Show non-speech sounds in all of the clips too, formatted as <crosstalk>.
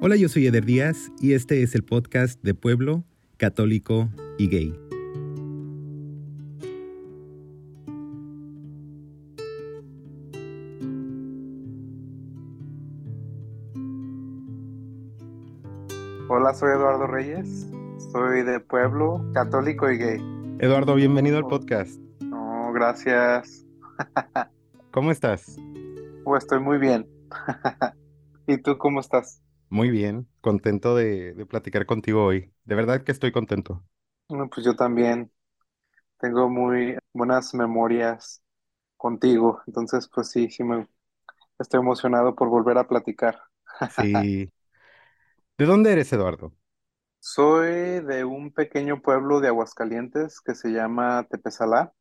Hola, yo soy Eder Díaz y este es el podcast de Pueblo, Católico y Gay. Hola, soy Eduardo Reyes, soy de Pueblo, Católico y Gay. Eduardo, bienvenido al podcast. No, gracias. <laughs> ¿Cómo estás? Pues estoy muy bien. <laughs> ¿Y tú cómo estás? Muy bien, contento de, de platicar contigo hoy. De verdad que estoy contento. Bueno, pues yo también tengo muy buenas memorias contigo, entonces pues sí, sí me estoy emocionado por volver a platicar. <laughs> Sí. ¿De dónde eres, Eduardo? Soy de un pequeño pueblo de Aguascalientes que se llama Tepesalá.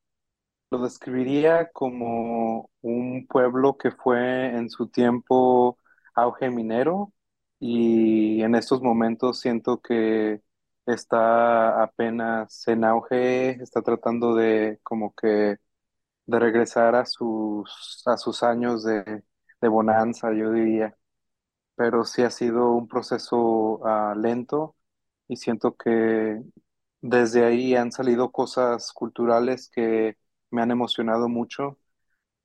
Lo describiría como un pueblo que fue en su tiempo auge minero y en estos momentos siento que está apenas en auge, está tratando de como que de regresar a sus a sus años de, de bonanza, yo diría. Pero sí ha sido un proceso ah, lento y siento que desde ahí han salido cosas culturales que me han emocionado mucho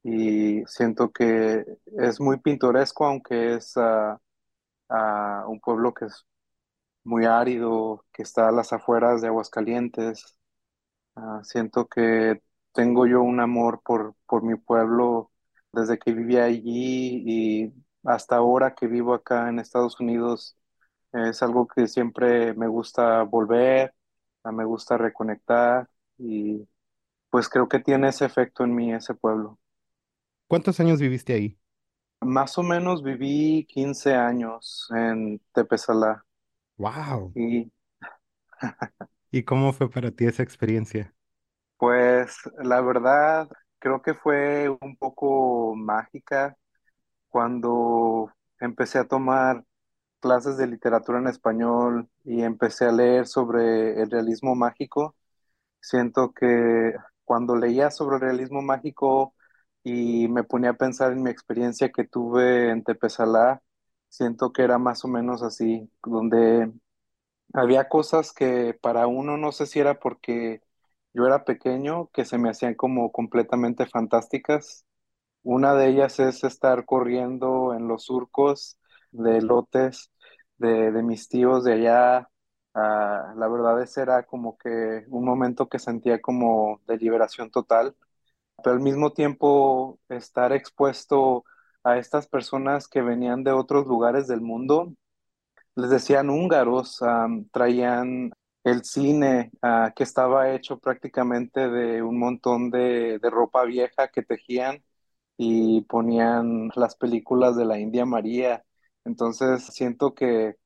y siento que es muy pintoresco, aunque es ah, ah, un pueblo que es muy árido, que está a las afueras de Aguascalientes. Ah, siento que tengo yo un amor por, por mi pueblo desde que vivía allí y hasta ahora que vivo acá en Estados Unidos. Es algo que siempre me gusta volver, ah, me gusta reconectar y pues creo que tiene ese efecto en mí, ese pueblo. ¿Cuántos años viviste ahí? Más o menos viví 15 años en Tepesalá ¡Wow! y <laughs> ¿Y cómo fue para ti esa experiencia? pues la verdad creo que fue un poco mágica cuando empecé a tomar clases de literatura en español y empecé a leer sobre el realismo mágico. Siento que cuando leía sobre el realismo mágico y me ponía a pensar en mi experiencia que tuve en Tepesalá, siento que era más o menos así, donde había cosas que para uno no sé si era porque yo era pequeño, que se me hacían como completamente fantásticas. Una de ellas es estar corriendo en los surcos de lotes de, de mis tíos de allá. Ah, la verdad ese era como que un momento que sentía como de liberación total, pero al mismo tiempo estar expuesto a estas personas que venían de otros lugares del mundo, les decían húngaros, traían el cine ah, que estaba hecho prácticamente de un montón de, de ropa vieja que tejían y ponían las películas de la India María. Entonces siento que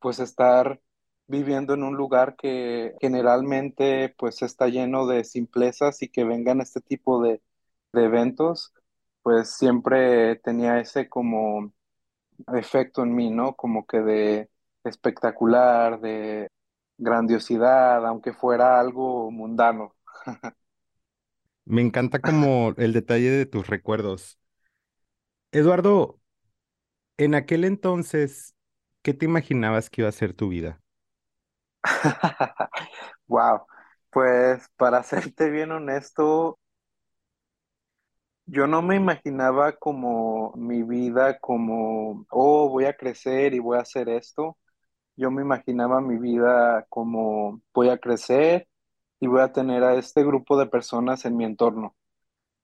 pues estar viviendo en un lugar que generalmente pues está lleno de simplezas y que vengan este tipo de, de eventos, pues siempre tenía ese como efecto en mí, ¿no? Como que de espectacular, de grandiosidad, aunque fuera algo mundano. <laughs> Me encanta como el detalle de tus recuerdos. Eduardo, en aquel entonces, ¿qué te imaginabas que iba a ser tu vida? <laughs> Wow, pues para serte bien honesto, yo no me imaginaba como mi vida como, oh, voy a crecer y voy a hacer esto. Yo me imaginaba mi vida como voy a crecer y voy a tener a este grupo de personas en mi entorno.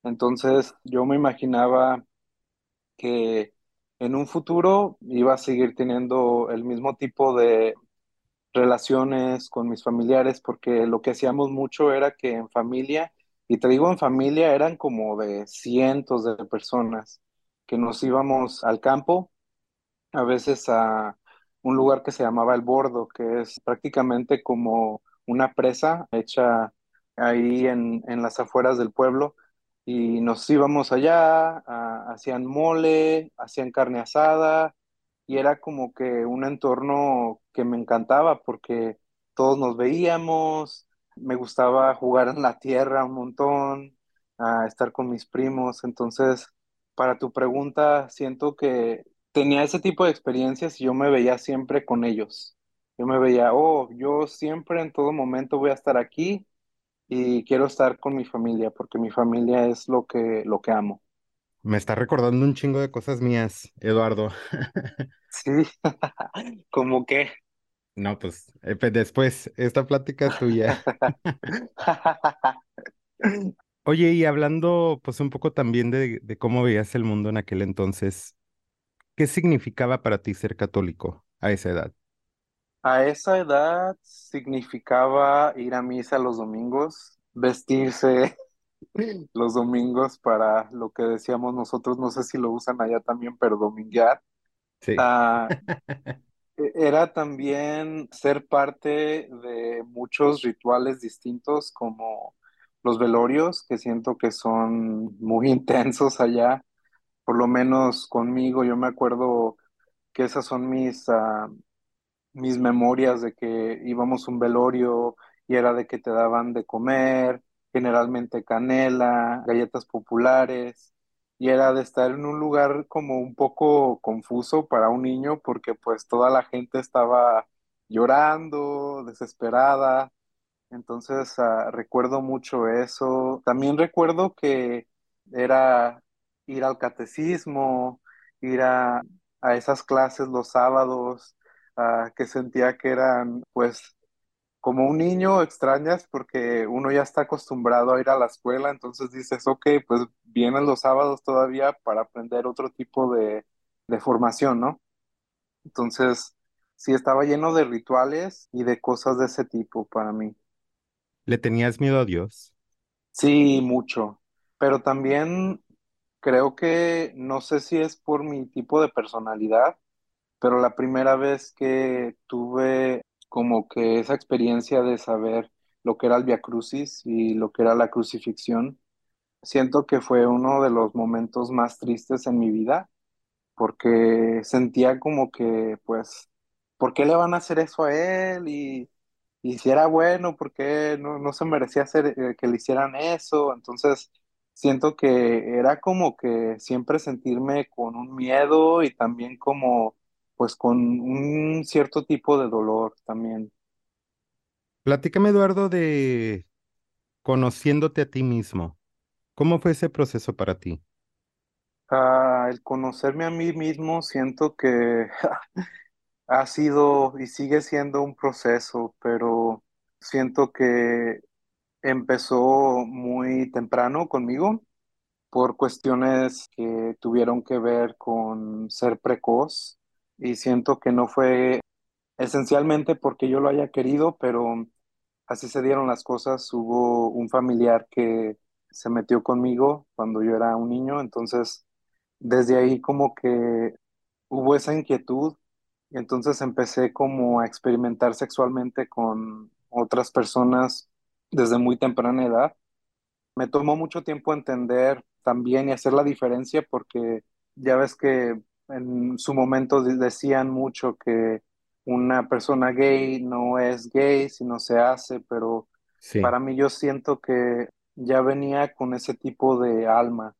Entonces, yo me imaginaba que en un futuro iba a seguir teniendo el mismo tipo de relaciones con mis familiares, porque lo que hacíamos mucho era que en familia, y te digo en familia, eran como de cientos de personas que nos íbamos al campo, a veces a un lugar que se llamaba El Bordo, que es prácticamente como una presa hecha ahí en, en las afueras del pueblo, y nos íbamos allá, hacían mole, hacían carne asada y era como que un entorno que me encantaba porque todos nos veíamos, me gustaba jugar en la tierra un montón, a estar con mis primos. Entonces, para tu pregunta, siento que tenía ese tipo de experiencias y yo me veía siempre con ellos. Yo me veía, oh, yo siempre en todo momento voy a estar aquí y quiero estar con mi familia porque mi familia es lo que, lo que amo. Me está recordando un chingo de cosas mías, Eduardo. <laughs> Sí, <laughs> como que. No, pues eh, pues, después, esta plática es tuya. <laughs> Oye, y hablando pues un poco también de, de cómo veías el mundo en aquel entonces, ¿qué significaba para ti ser católico a esa edad? A esa edad significaba ir a misa los domingos, vestirse los domingos para lo que decíamos nosotros, no sé si lo usan allá también, pero dominguear. Sí. Ah, <laughs> e- era también ser parte de muchos rituales distintos como los velorios, que siento que son muy <laughs> intensos allá, por lo menos conmigo, yo me acuerdo que esas son mis, ah, mis memorias de que íbamos a un velorio y era de que te daban de comer, generalmente canela, galletas populares, y era de estar en un lugar como un poco confuso para un niño porque pues toda la gente estaba llorando, desesperada. Entonces, ah, recuerdo mucho eso. También recuerdo que era ir al catecismo, ir a, a esas clases los sábados, ah, que sentía que eran, pues, como un niño extrañas porque uno ya está acostumbrado a ir a la escuela, entonces dices, ok, pues vienen los sábados todavía para aprender otro tipo de, de formación, ¿no? Entonces, sí, estaba lleno de rituales y de cosas de ese tipo para mí. ¿Le tenías miedo a Dios? Sí, mucho, pero también creo que no sé si es por mi tipo de personalidad, pero la primera vez que tuve como que esa experiencia de saber lo que era el Via Crucis y lo que era la crucifixión, siento que fue uno de los momentos más tristes en mi vida, porque sentía como que, pues, ¿por qué le van a hacer eso a él? Y y si era bueno, ¿por qué no, no se merecía hacer, eh, que le hicieran eso? Entonces, siento que era como que siempre sentirme con un miedo y también como, pues con un cierto tipo de dolor también. Platícame, Eduardo, de conociéndote a ti mismo. ¿Cómo fue ese proceso para ti? Ah, el conocerme a mí mismo, siento que <laughs> ha sido y sigue siendo un proceso, pero siento que empezó muy temprano conmigo por cuestiones que tuvieron que ver con ser precoz y siento que no fue esencialmente porque yo lo haya querido, pero así se dieron las cosas. Hubo un familiar que se metió conmigo cuando yo era un niño, entonces desde ahí como que hubo esa inquietud y entonces empecé como a experimentar sexualmente con otras personas desde muy temprana edad me tomó mucho tiempo entender también y hacer la diferencia porque ya ves que en su momento de- decían mucho que una persona gay no es gay si no se hace, pero Sí. para mí yo siento que ya venía con ese tipo de alma,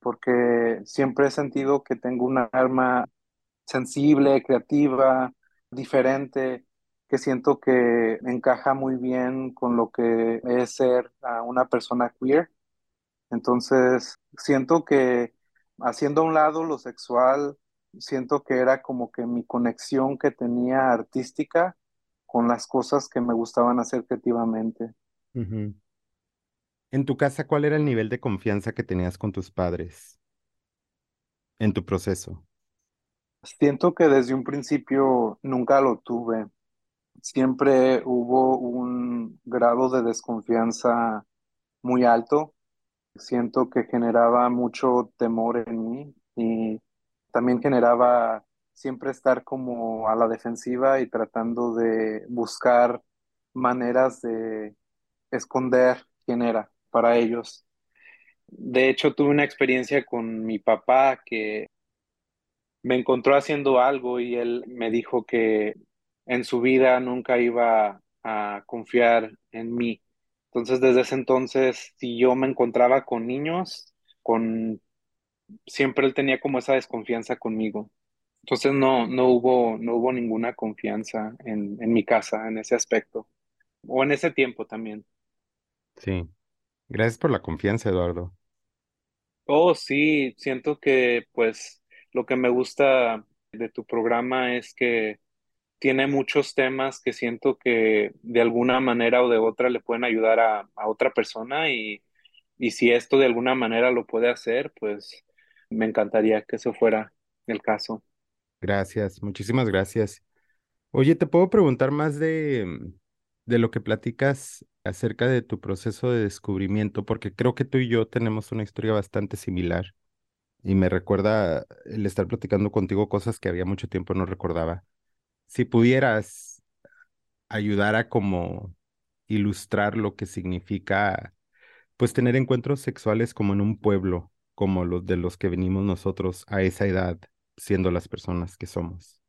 porque siempre he sentido que tengo una alma sensible, creativa, diferente, que siento que encaja muy bien con lo que es ser una persona queer. Entonces, siento que haciendo a un lado lo sexual, siento que era como que mi conexión que tenía artística con las cosas que me gustaban hacer creativamente. En tu casa, ¿cuál era el nivel de confianza que tenías con tus padres en tu proceso? Siento que desde un principio nunca lo tuve. Siempre hubo un grado de desconfianza muy alto. Siento que generaba mucho temor en mí y también generaba siempre estar como a la defensiva y tratando de buscar maneras de esconder quién era para ellos. De hecho, tuve una experiencia con mi papá que me encontró haciendo algo y él me dijo que en su vida nunca iba a confiar en mí. Entonces, desde ese entonces, si yo me encontraba con niños, con siempre él tenía como esa desconfianza conmigo. Entonces no, no hubo, no hubo ninguna confianza en, en mi casa en ese aspecto, o en ese tiempo también. Sí, gracias por la confianza, Eduardo. Oh, sí, siento que pues lo que me gusta de tu programa es que tiene muchos temas que siento que de alguna manera o de otra le pueden ayudar a, a otra persona y, y si esto de alguna manera lo puede hacer, pues me encantaría que eso fuera el caso. Gracias, muchísimas gracias. Oye, ¿te puedo preguntar más de, de lo que platicas acerca de tu proceso de descubrimiento? Porque creo que tú y yo tenemos una historia bastante similar y me recuerda el estar platicando contigo cosas que había mucho tiempo no recordaba. Si pudieras ayudar a como ilustrar lo que significa, pues tener encuentros sexuales como en un pueblo, como los de los que venimos nosotros a esa edad, siendo las personas que somos.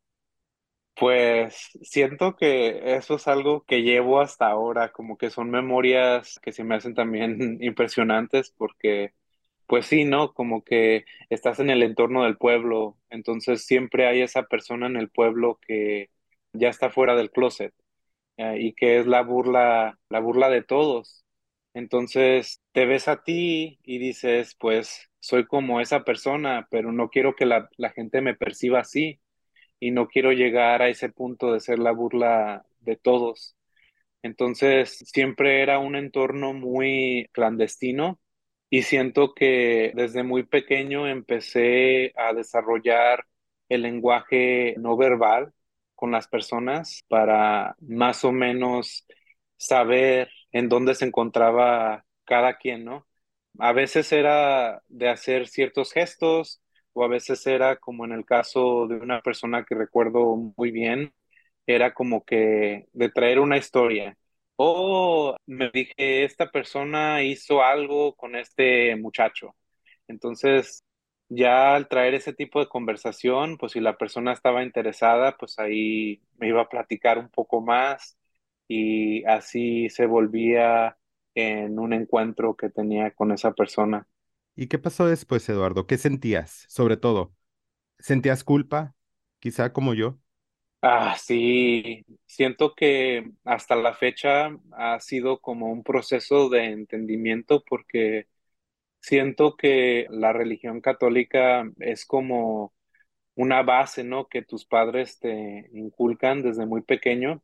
Pues siento que eso es algo que llevo hasta ahora, como que son memorias que se me hacen también <laughs> impresionantes porque, pues sí, ¿no? Como que estás en el entorno del pueblo, entonces siempre hay esa persona en el pueblo que ya está fuera del closet eh, y que es la burla, la burla de todos. Entonces te ves a ti y dices, pues soy como esa persona, pero no quiero que la, la gente me perciba así y no quiero llegar a ese punto de ser la burla de todos. Entonces, siempre era un entorno muy clandestino y siento que desde muy pequeño empecé a desarrollar el lenguaje no verbal con las personas para más o menos saber en dónde se encontraba cada quien, ¿no? A veces era de hacer ciertos gestos o a veces era como en el caso de una persona que recuerdo muy bien, era como que de traer una historia. O me dije, esta persona hizo algo con este muchacho. Entonces, ya al traer ese tipo de conversación, pues si la persona estaba interesada, pues ahí me iba a platicar un poco más y así se volvía en un encuentro que tenía con esa persona. ¿Y qué pasó después, Eduardo? ¿Qué sentías? Sobre todo, ¿sentías culpa? Quizá como yo. Ah, sí, siento que hasta la fecha ha sido como un proceso de entendimiento porque siento que la religión católica es como una base, ¿no? Que tus padres te inculcan desde muy pequeño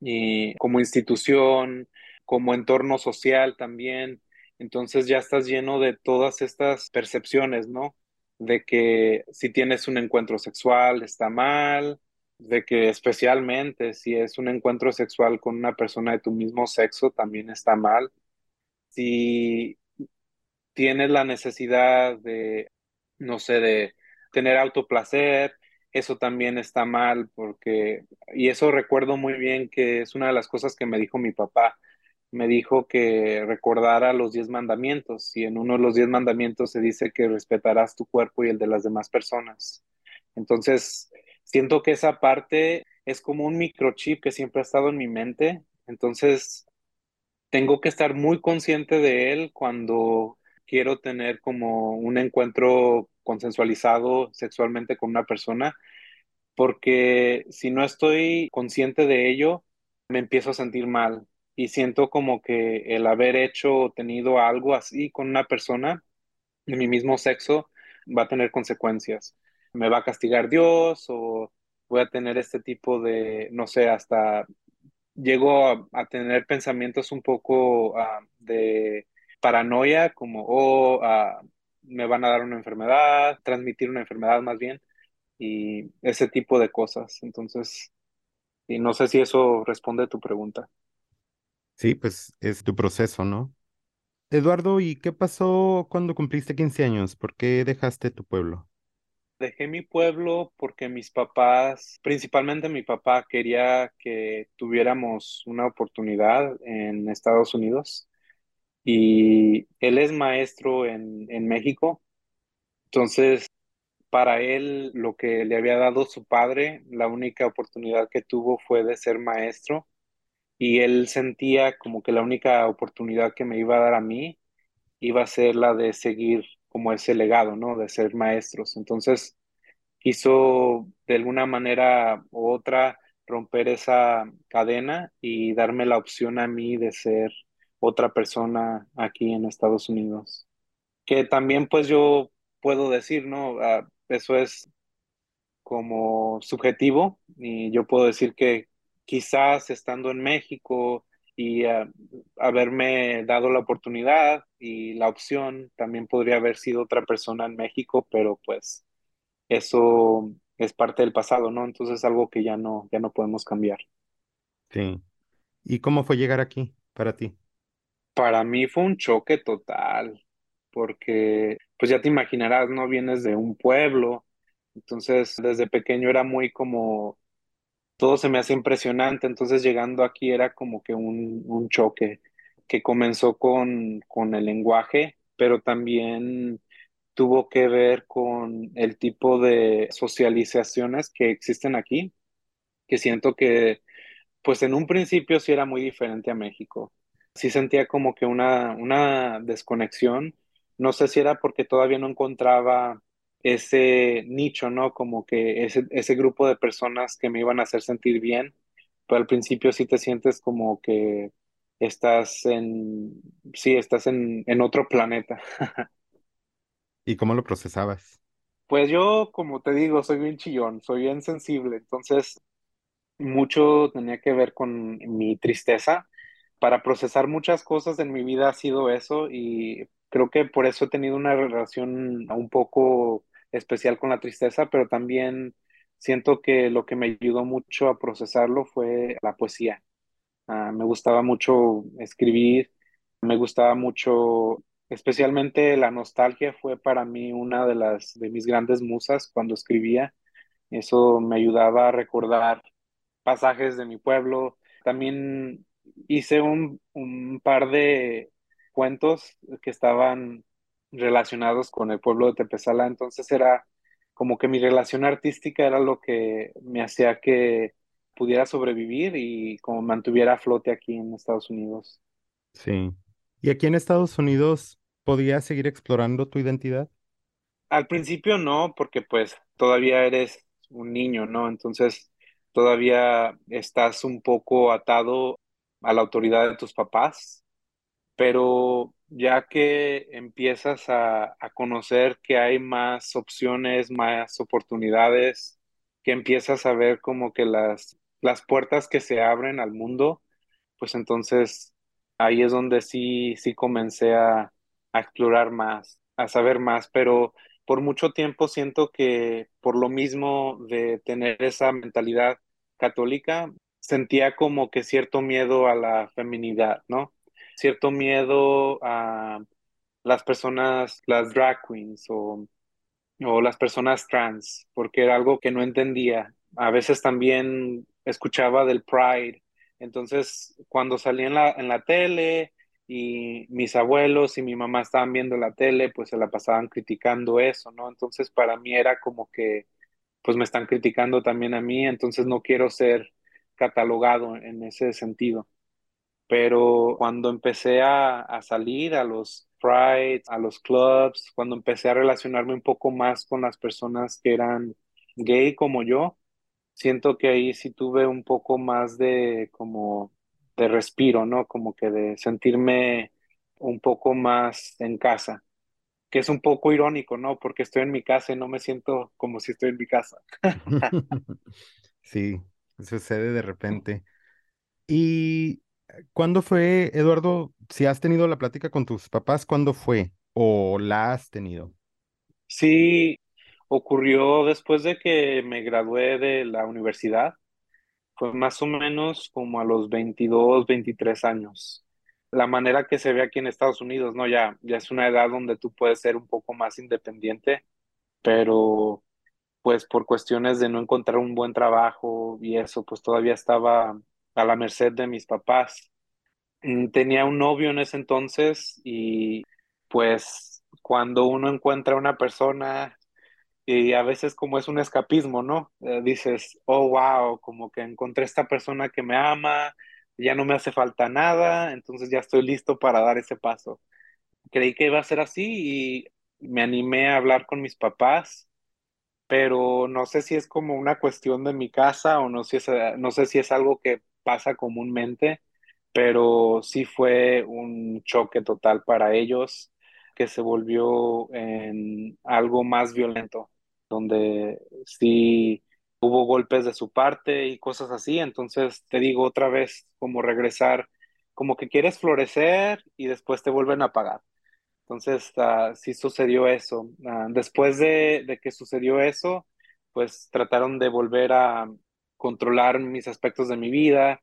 y como institución, como entorno social también. Entonces ya estás lleno de todas estas percepciones, ¿no? De que si tienes un encuentro sexual está mal, de que especialmente si es un encuentro sexual con una persona de tu mismo sexo también está mal. Si tienes la necesidad de, no sé, de tener autoplacer, eso también está mal porque, y eso recuerdo muy bien que es una de las cosas que me dijo mi papá. Me dijo que recordara los diez mandamientos y en uno de los diez mandamientos se dice que respetarás tu cuerpo y el de las demás personas. Entonces, siento que esa parte es como un microchip que siempre ha estado en mi mente. Entonces, tengo que estar muy consciente de él cuando quiero tener como un encuentro consensualizado sexualmente con una persona, porque si no estoy consciente de ello, me empiezo a sentir mal y siento como que el haber hecho o tenido algo así con una persona de mi mismo sexo va a tener consecuencias. Me va a castigar Dios o voy a tener este tipo de, no sé, hasta llego a, tener pensamientos un poco ah, de paranoia, como, oh, ah, me van a dar una enfermedad, transmitir una enfermedad más bien, y ese tipo de cosas. Entonces, y no sé si eso responde a tu pregunta. Sí, pues es tu proceso, ¿no? Eduardo, ¿y qué pasó cuando cumpliste 15 años? ¿Por qué dejaste tu pueblo? Dejé mi pueblo porque mis papás, principalmente mi papá, quería que tuviéramos una oportunidad en Estados Unidos y él es maestro en, en México. Entonces, para él, lo que le había dado su padre, la única oportunidad que tuvo fue de ser maestro y él sentía como que la única oportunidad que me iba a dar a mí iba a ser la de seguir como ese legado, ¿no? De ser maestros. Entonces, quiso de alguna manera u otra romper esa cadena y darme la opción a mí de ser otra persona aquí en Estados Unidos. Que también pues yo puedo decir, ¿no? Ah, eso es como subjetivo y yo puedo decir que quizás estando en México y ah, haberme dado la oportunidad y la opción, también podría haber sido otra persona en México, pero pues eso es parte del pasado, ¿no? Entonces es algo que ya no, ya no podemos cambiar. Sí. ¿Y cómo fue llegar aquí para ti? Para mí fue un choque total, porque pues ya te imaginarás, ¿no? Vienes de un pueblo, entonces desde pequeño era muy como, todo se me hacía impresionante, entonces llegando aquí era como que un, un choque que comenzó con, con el lenguaje, pero también tuvo que ver con el tipo de socializaciones que existen aquí, que siento que pues en un principio sí era muy diferente a México. Sí sentía como que una, una desconexión. No sé si era porque todavía no encontraba ese nicho, ¿no? Como que ese, ese grupo de personas que me iban a hacer sentir bien, pero al principio sí te sientes como que estás en, sí, estás en, en otro planeta. <laughs> ¿Y cómo lo procesabas? Pues yo, como te digo, soy bien chillón, soy bien sensible, entonces mucho tenía que ver con mi tristeza. Para procesar muchas cosas en mi vida ha sido eso y creo que por eso he tenido una relación un poco especial con la tristeza, pero también siento que lo que me ayudó mucho a procesarlo fue la poesía. Ah, me gustaba mucho escribir, me gustaba mucho, especialmente la nostalgia fue para mí una de las de mis grandes musas cuando escribía. Eso me ayudaba a recordar pasajes de mi pueblo. También hice un, un par de cuentos que estaban relacionados con el pueblo de Tepezala, entonces era como que mi relación artística era lo que me hacía que pudiera sobrevivir y como mantuviera a flote aquí en Estados Unidos. Sí. ¿Y aquí en Estados Unidos podías seguir explorando tu identidad? Al principio no, porque pues todavía eres un niño, ¿no? Entonces todavía estás un poco atado a la autoridad de tus papás, pero ya que empiezas a, a conocer que hay más opciones, más oportunidades, que empiezas a ver como que las, las puertas que se abren al mundo, pues entonces ahí es donde sí, sí comencé a, a explorar más, a saber más, pero por mucho tiempo siento que por lo mismo de tener esa mentalidad católica, sentía como que cierto miedo a la feminidad, ¿no? Cierto miedo a las personas, las drag queens o, o las personas trans, porque era algo que no entendía. A veces también escuchaba del Pride. Entonces, cuando salí en la, en la tele y mis abuelos y mi mamá estaban viendo la tele, pues se la pasaban criticando eso, ¿no? Entonces, para mí era como que pues me están criticando también a mí, entonces no quiero ser catalogado en ese sentido. Pero cuando empecé a, a salir a los prides, a los clubs, cuando empecé a relacionarme un poco más con las personas que eran gay como yo, siento que ahí sí tuve un poco más de como de respiro, ¿no? Como que de sentirme un poco más en casa, que es un poco irónico, ¿no? Porque estoy en mi casa y no me siento como si estoy en mi casa. <laughs> Sí, sucede de repente. ¿Y cuándo fue, Eduardo, si has tenido la plática con tus papás, cuándo fue o la has tenido? Sí, ocurrió después de que me gradué de la universidad. Fue más o menos como a los 22, 23 años. La manera que se ve aquí en Estados Unidos, ¿no? Ya, ya es una edad donde tú puedes ser un poco más independiente, pero pues por cuestiones de no encontrar un buen trabajo y eso, pues todavía estaba a la merced de mis papás. Mm, Tenía un novio en ese entonces y pues cuando uno encuentra una persona y a veces como es un escapismo, ¿no? Eh, dices, oh, wow, como que encontré esta persona que me ama, ya no me hace falta nada, entonces ya estoy listo para dar ese paso. Creí que iba a ser así y me animé a hablar con mis papás pero no sé si es como una cuestión de mi casa o no si no sé si es algo que pasa comúnmente, pero sí fue un choque total para ellos que se volvió en algo más violento, donde sí hubo golpes de su parte y cosas así, entonces te digo otra vez como regresar, como que quieres florecer y después te vuelven a apagar. Entonces, ah, sí sucedió eso. Ah, después de, de que sucedió eso, pues trataron de volver a controlar mis aspectos de mi vida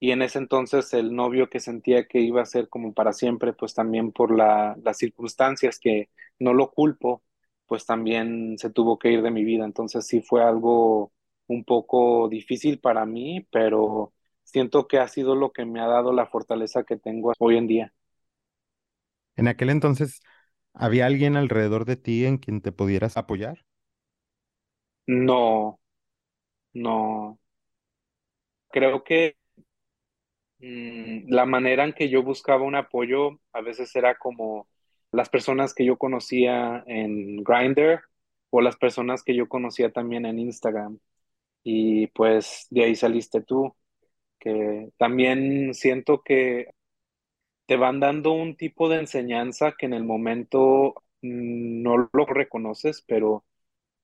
y en ese entonces el novio que sentía que iba a ser como para siempre, pues también por la, las circunstancias que no lo culpo, pues también se tuvo que ir de mi vida. Entonces sí fue algo un poco difícil para mí, pero siento que ha sido lo que me ha dado la fortaleza que tengo hoy en día. En aquel entonces, ¿había alguien alrededor de ti en quien te pudieras apoyar? No, no. Creo que mm, la manera en que yo buscaba un apoyo a veces era como las personas que yo conocía en Grindr o las personas que yo conocía también en Instagram. Y pues de ahí saliste tú, que también siento que te van dando un tipo de enseñanza que en el momento mm, no lo reconoces, pero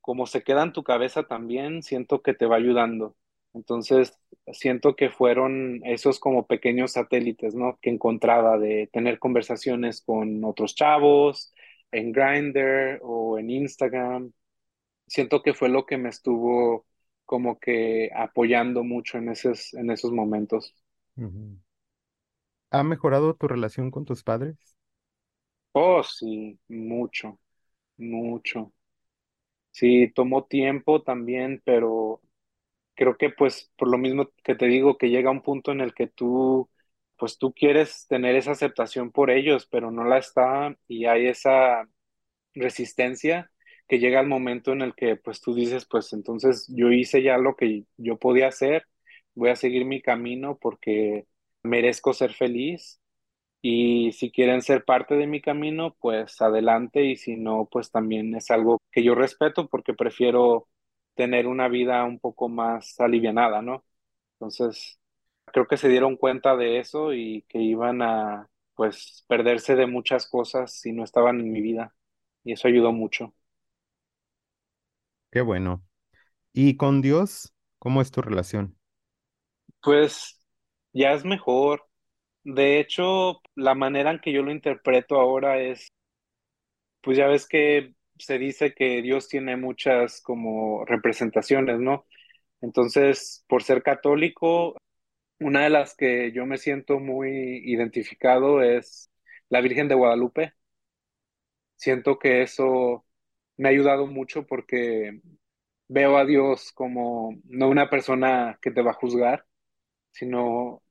como se queda en tu cabeza también, siento que te va ayudando. Entonces, siento que fueron esos como pequeños satélites, ¿no? Que encontraba de tener conversaciones con otros chavos en Grindr o en Instagram. Siento que fue lo que me estuvo como que apoyando mucho en esos, en esos momentos. ¿Ha mejorado tu relación con tus padres? Oh, sí, mucho, mucho. Sí, tomó tiempo también, pero creo que pues por lo mismo que te digo, que llega un punto en el que tú, pues tú quieres tener esa aceptación por ellos, pero no la está y hay esa resistencia que llega el momento en el que pues tú dices, pues entonces yo hice ya lo que yo podía hacer, voy a seguir mi camino porque merezco ser feliz y si quieren ser parte de mi camino, pues adelante y si no, pues también es algo que yo respeto porque prefiero tener una vida un poco más alivianada, ¿no? Entonces, creo que se dieron cuenta de eso y que iban a, pues, perderse de muchas cosas si no estaban en mi vida y eso ayudó mucho. Qué bueno. ¿Y con Dios, cómo es tu relación? Pues ya es mejor. De hecho, la manera en que yo lo interpreto ahora es pues ya ves que se dice que Dios tiene muchas como representaciones, ¿no? Entonces, por ser católico, una de las que yo me siento muy identificado es la Virgen de Guadalupe. Siento que eso me ha ayudado mucho porque veo a Dios como no una persona que te va a juzgar, sino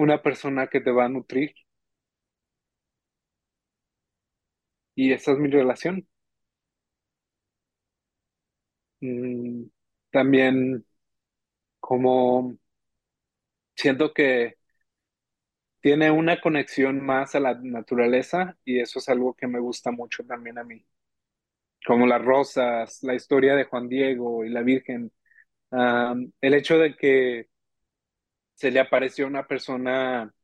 una persona que te va a nutrir. Y esa es mi relación. Mm, también como siento que tiene una conexión más a la naturaleza y eso es algo que me gusta mucho también a mí. Como las rosas, la historia de Juan Diego y la Virgen. Am, el hecho de que se le apareció una persona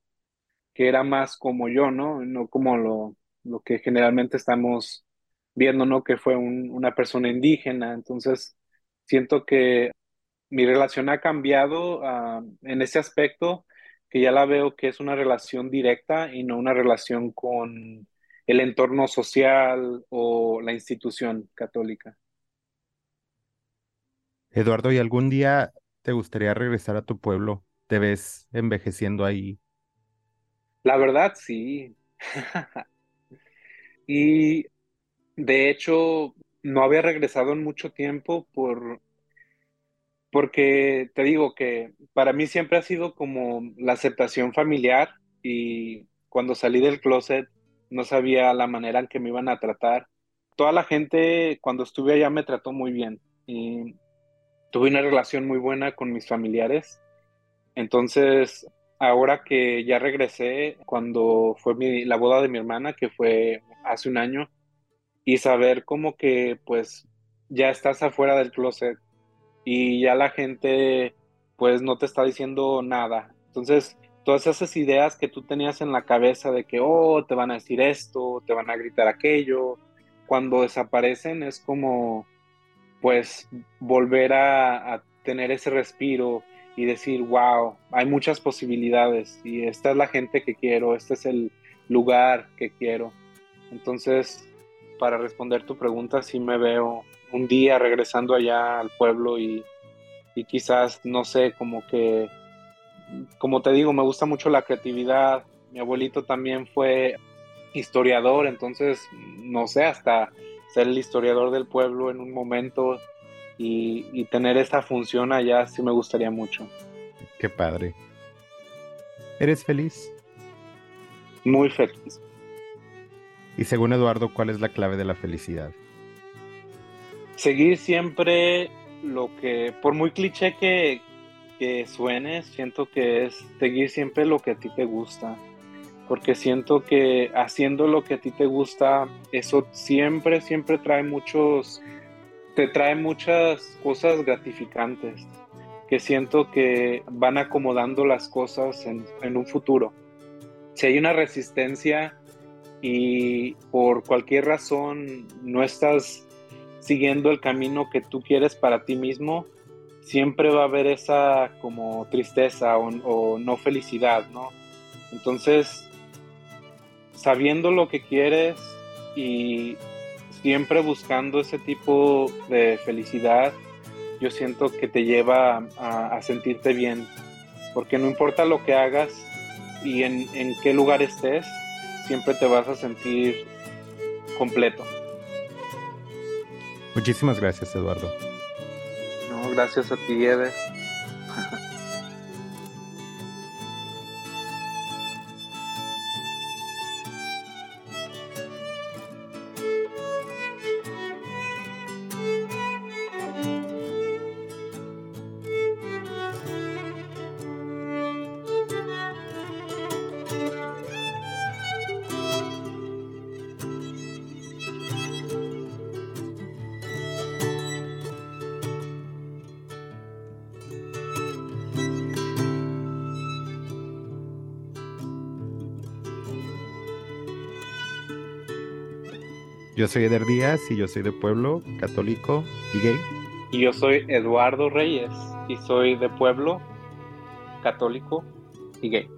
que era más como yo, ¿no? No como lo, lo que generalmente estamos viendo, ¿no? Que fue un- una persona indígena. Entonces, siento que mi relación ha cambiado ah, en ese aspecto, que ya la veo que es una relación directa y no una relación con el entorno social o la institución católica. Eduardo, ¿y algún día te gustaría regresar a tu pueblo? ¿Te ves envejeciendo ahí? La verdad, sí. <laughs> Y de hecho, no había regresado en mucho tiempo por, porque te digo que para mí siempre ha sido como la aceptación familiar y cuando salí del closet no sabía la manera en que me iban a tratar. Toda la gente cuando estuve allá me trató muy bien y tuve una relación muy buena con mis familiares. Entonces, ahora que ya regresé, cuando fue la boda de mi hermana, que fue hace un año, y saber como que pues ya estás afuera del closet y ya la gente pues no te está diciendo nada. Entonces, todas esas ideas que tú tenías en la cabeza de que, oh, te van a decir esto, te van a gritar aquello, cuando desaparecen es como pues volver a tener ese respiro y decir, wow, hay muchas posibilidades y esta es la gente que quiero, este es el lugar que quiero. Entonces, para responder tu pregunta, sí me veo un día regresando allá al pueblo y, y quizás, no sé, como que, como te digo, me gusta mucho la creatividad. Mi abuelito también fue historiador, entonces, no sé, hasta ser el historiador del pueblo en un momento y, y tener esa función allá sí me gustaría mucho. Qué padre. ¿Eres feliz? Muy feliz. Y según Eduardo, ¿cuál es la clave de la felicidad? Seguir siempre lo que, por muy cliché que, que suene, siento que es seguir siempre lo que a ti te gusta. Porque siento que haciendo lo que a ti te gusta, eso siempre, siempre trae muchos, te trae muchas cosas gratificantes que siento que van acomodando las cosas en, un futuro. Si hay una resistencia y por cualquier razón no estás siguiendo el camino que tú quieres para ti mismo, siempre va a haber esa como tristeza o no felicidad, ¿no? Entonces, sabiendo lo que quieres y siempre buscando ese tipo de felicidad, yo siento que te lleva a, a sentirte bien, porque no importa lo que hagas y en, en qué lugar estés, siempre te vas a sentir completo. Muchísimas gracias, Eduardo. No, gracias a ti, Eve. Yo soy Eder Díaz y yo soy de pueblo, católico y gay. Y yo soy Eduardo Reyes y soy de pueblo, católico y gay.